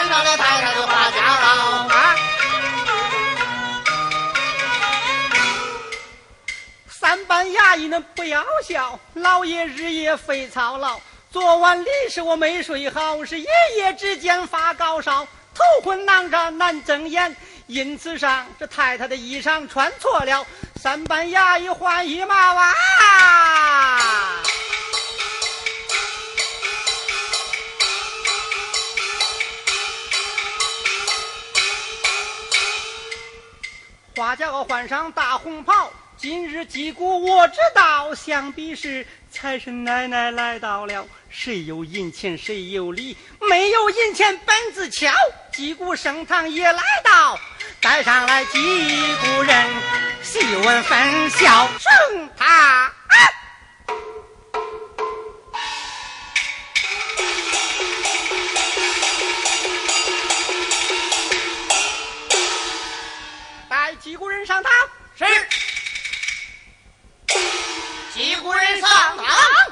穿上了太太的花轿了。啊！三班衙役们不要笑，老爷日夜费操劳。昨晚里是我没睡好，是一夜之间发高烧，头昏脑胀难睁眼。因此上这太太的衣裳穿错了，三班衙役换衣帽啊！花轿换上大红袍，今日击鼓我知道，想必是财神奶奶来到了。谁有银钱谁有礼，没有银钱本子敲。击鼓升堂也来到，带上来击鼓人，细问分晓升堂。击鼓人上堂？是击鼓人上堂？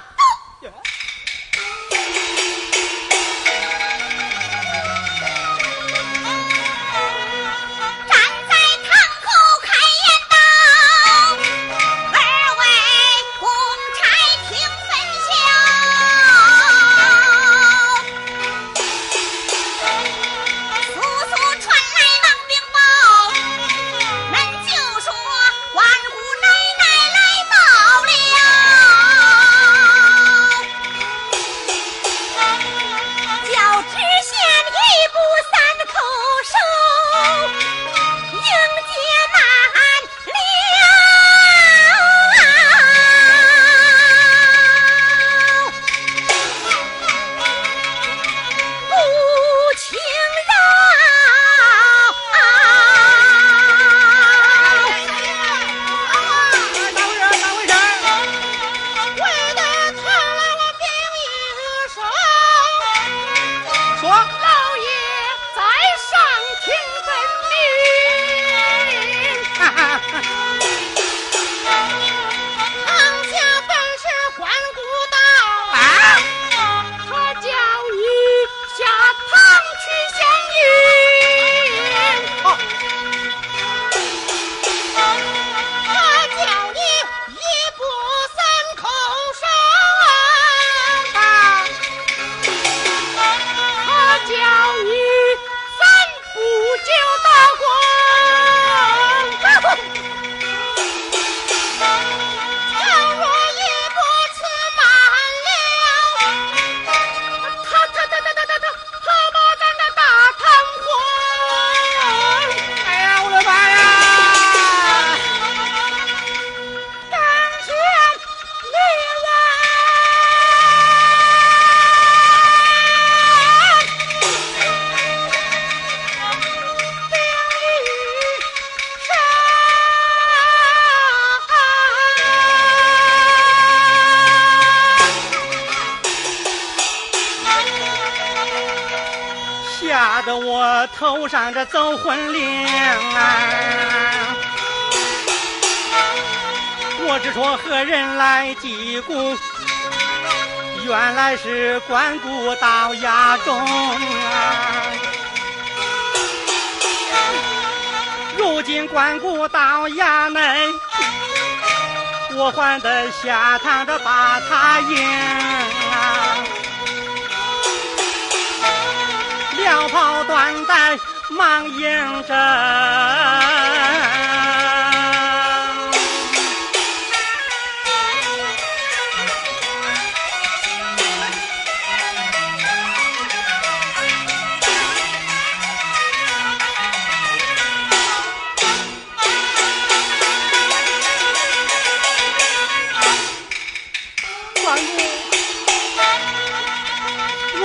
头上这走魂铃啊！我只说何人来济公，原来是关谷到衙中啊！如今关谷到衙内，我还得下堂着把他迎两袍短带忙迎征。王爷。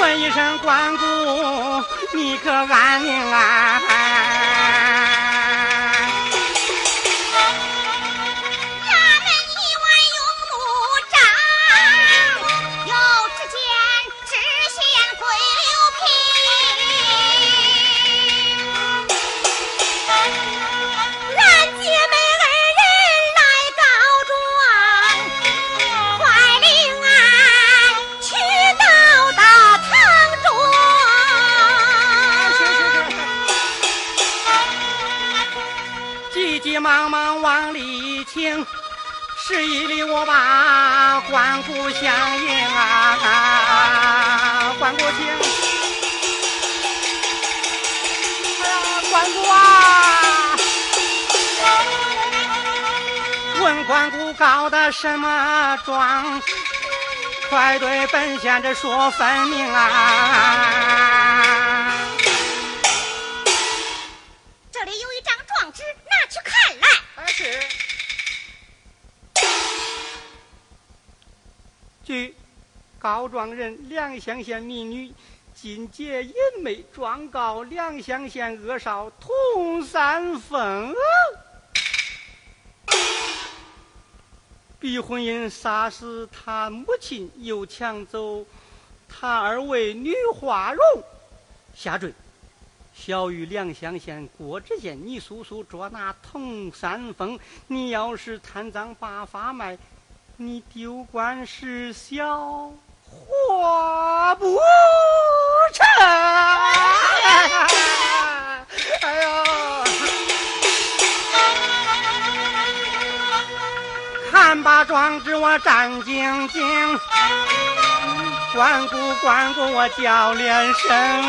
问一声关公，你可安宁啊？十一里我把关谷相迎啊，关谷请。哎呀，关谷啊！问关谷搞的什么状？快对本县这说分明啊！告状人梁乡县民女金姐淫妹状告梁乡县恶少童三凤。逼婚姻杀死他母亲，又抢走他二位女花容，下坠。小于梁乡县郭知县，你叔叔捉拿童三凤，你要是贪赃把法卖，你丢官失小，活不成。哎呦！看把庄子我战兢兢，关顾关顾我叫连声。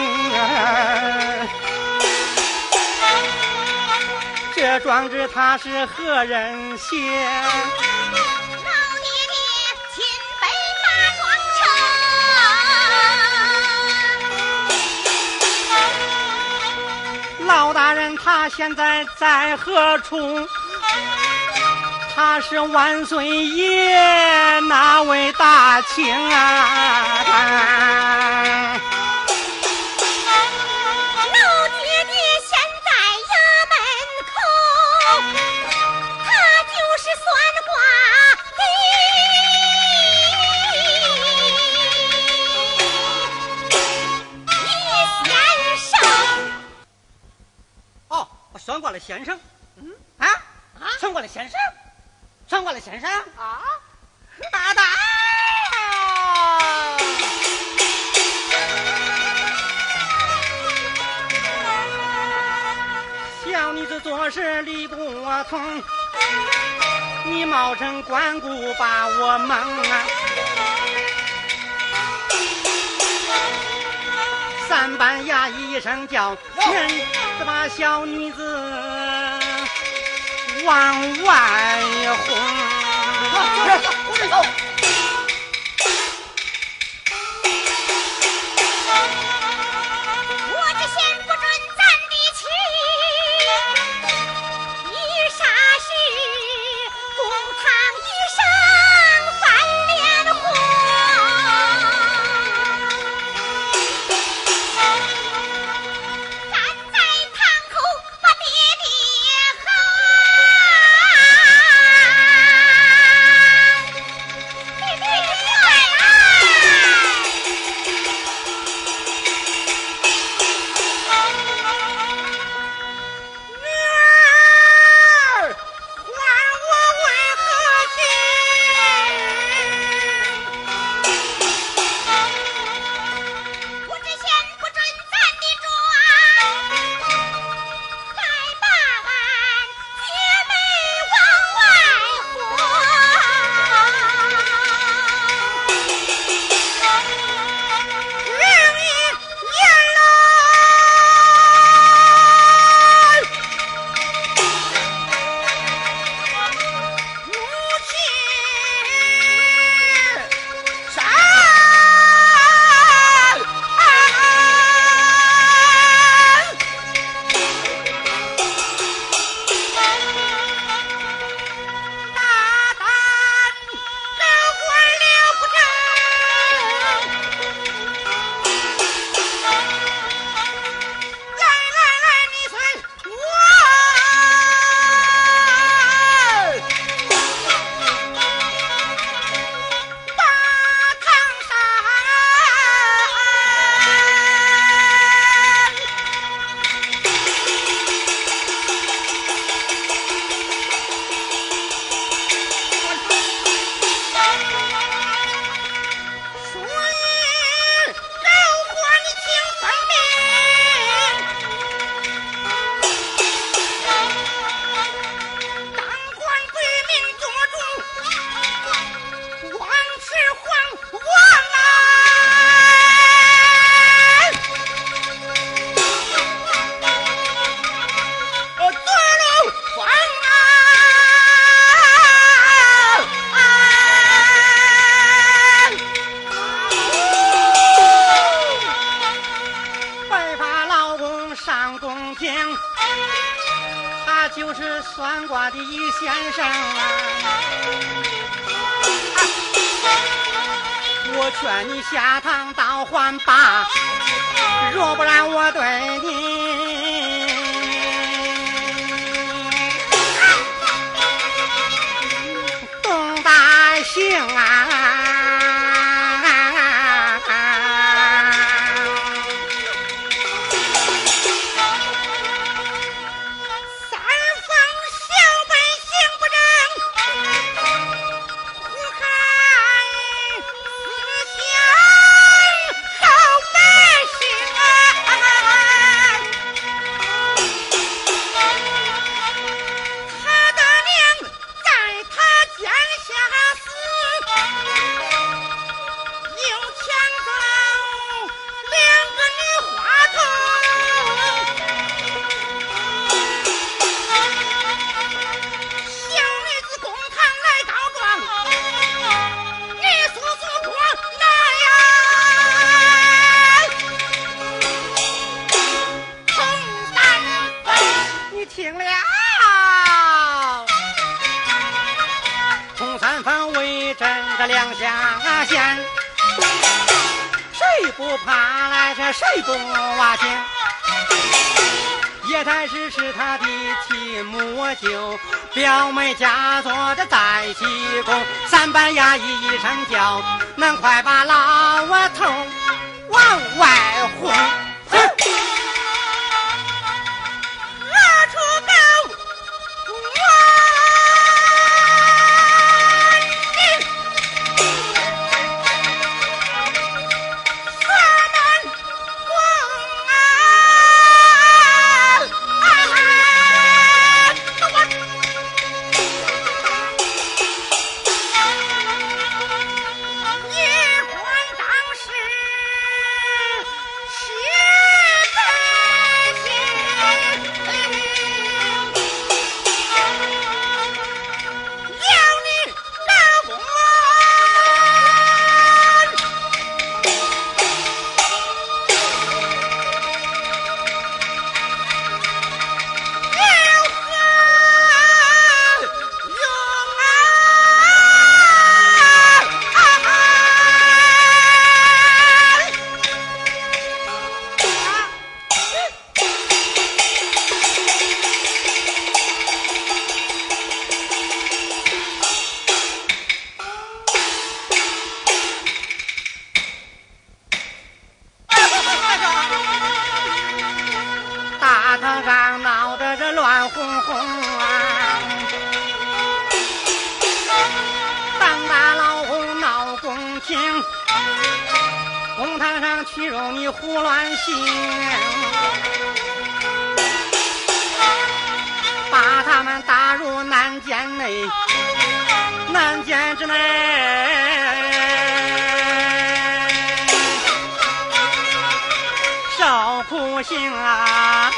这庄子他是何人写？他现在在何处？他是万岁爷那位大清啊！先生，嗯？啊？啊，算卦的先生，算卦的先生。啊，大大。小女子做事理不通，你冒充关公把我蒙啊！三班衙役一声叫，全子把小女子往外轰。劝你下堂倒换吧，若不然我对你。听了。中三方为震这两下弦，谁不怕来这谁不挖见？叶太师是他的亲母舅，表妹家坐着在西宫，三班衙役一声叫，恁快把老窝头往外轰。苦心啊。